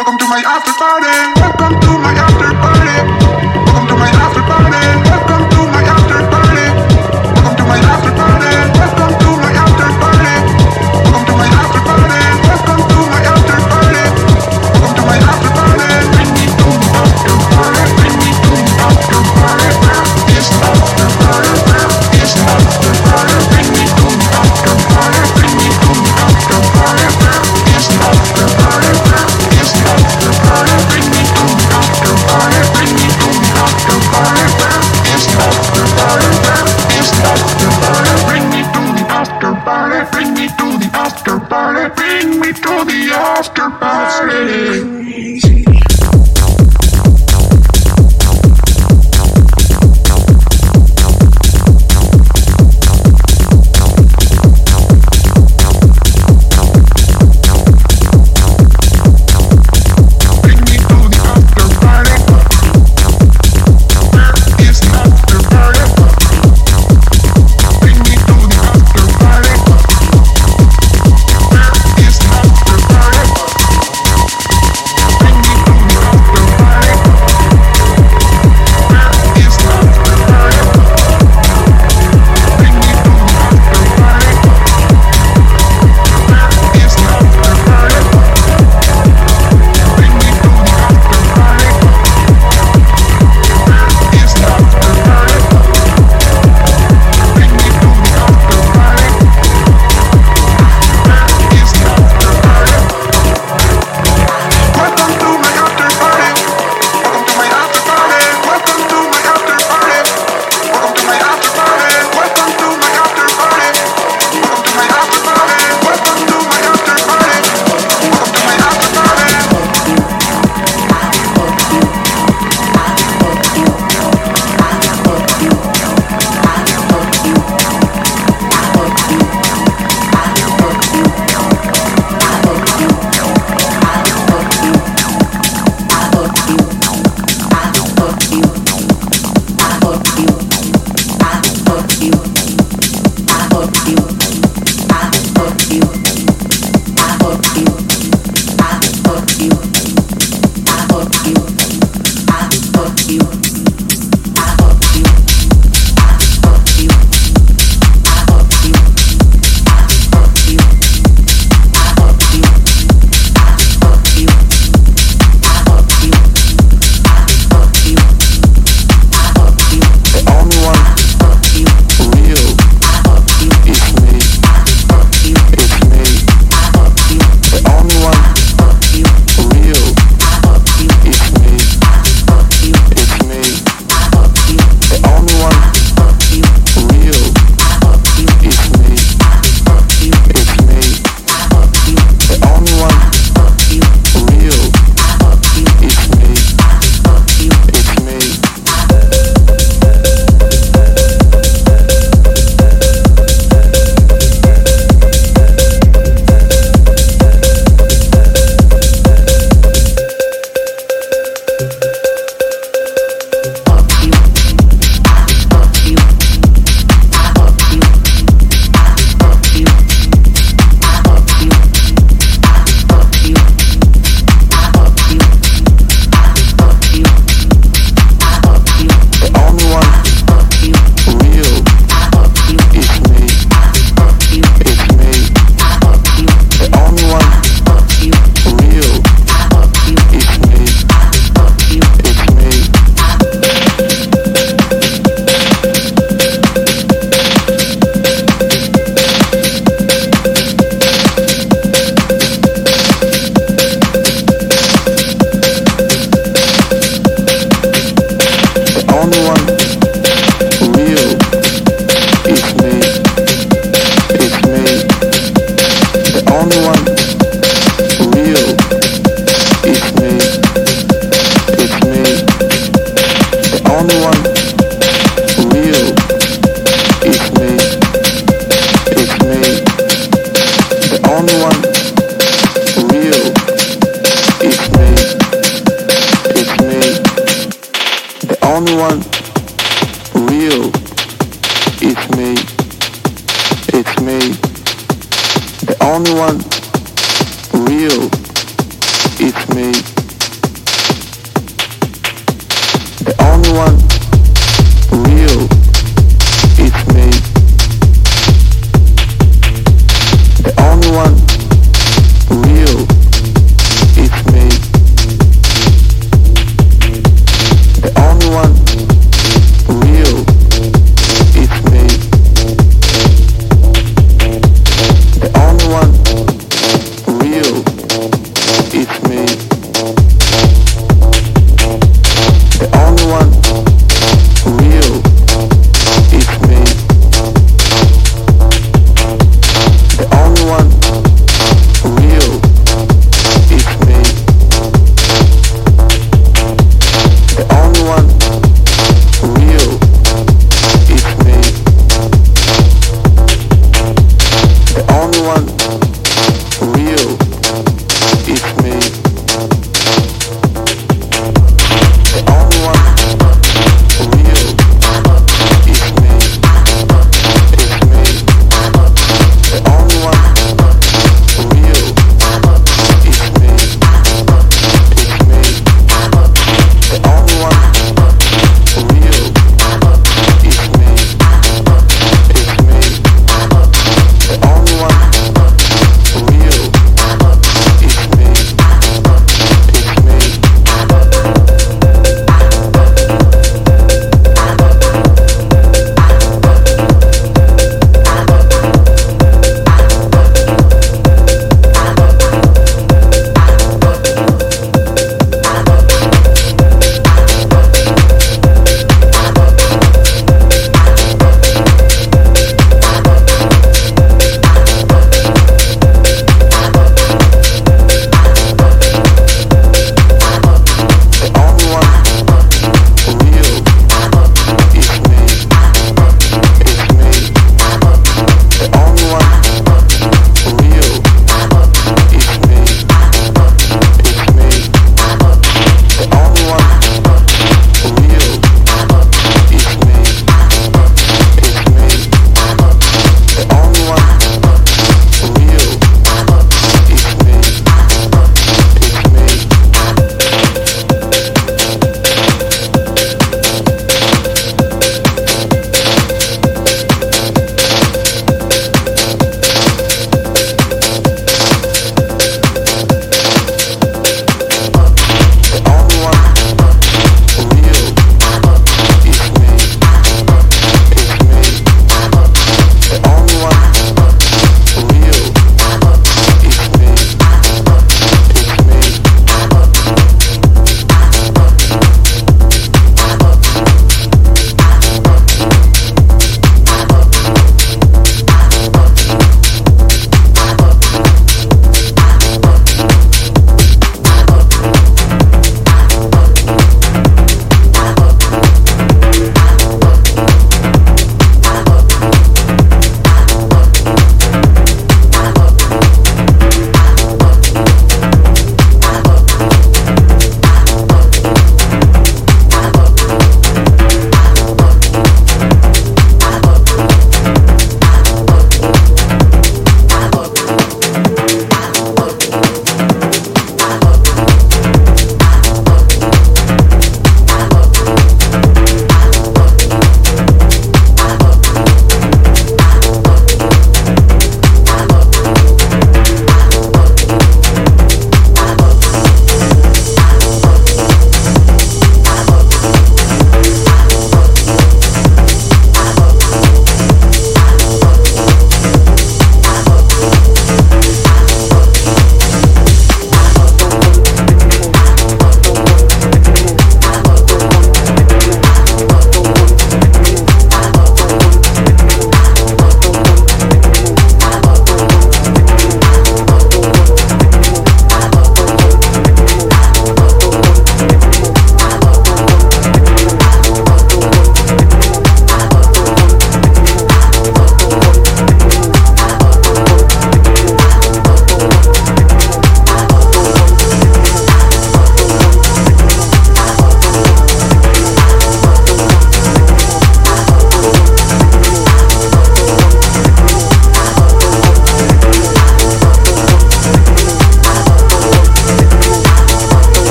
Welcome to my after party.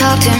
What?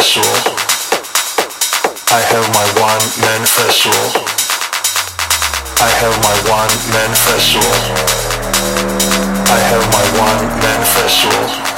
I have my one manifesto. I have my one manifesto. I have my one manifesto.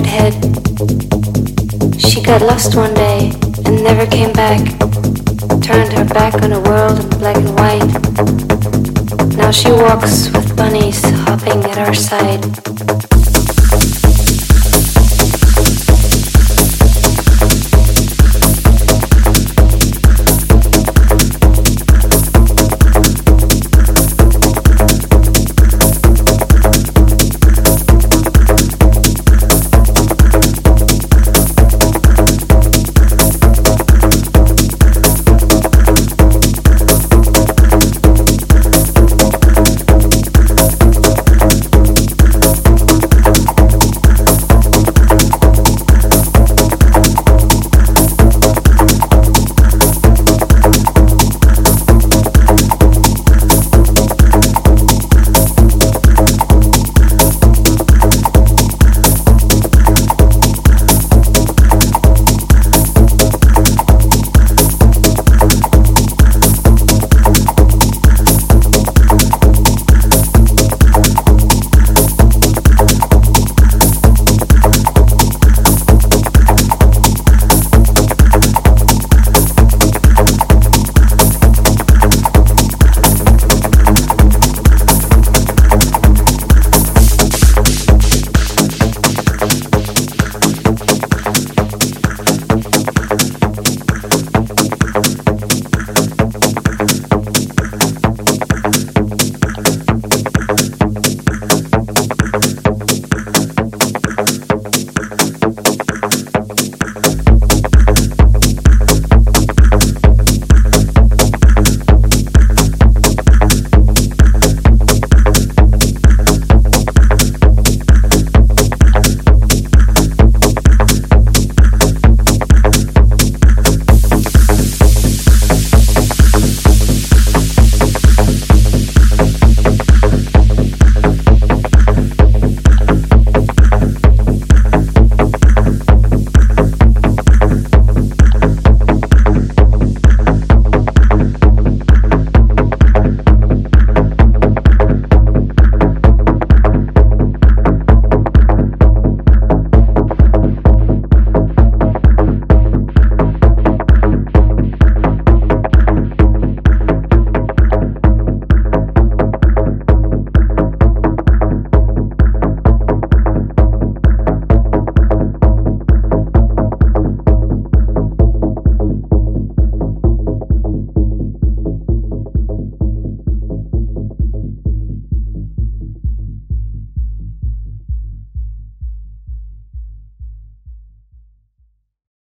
Girl with the red head? She got lost one day and never came back. Turned her back on a world in black and white. Now she walks with bunnies hopping at her side.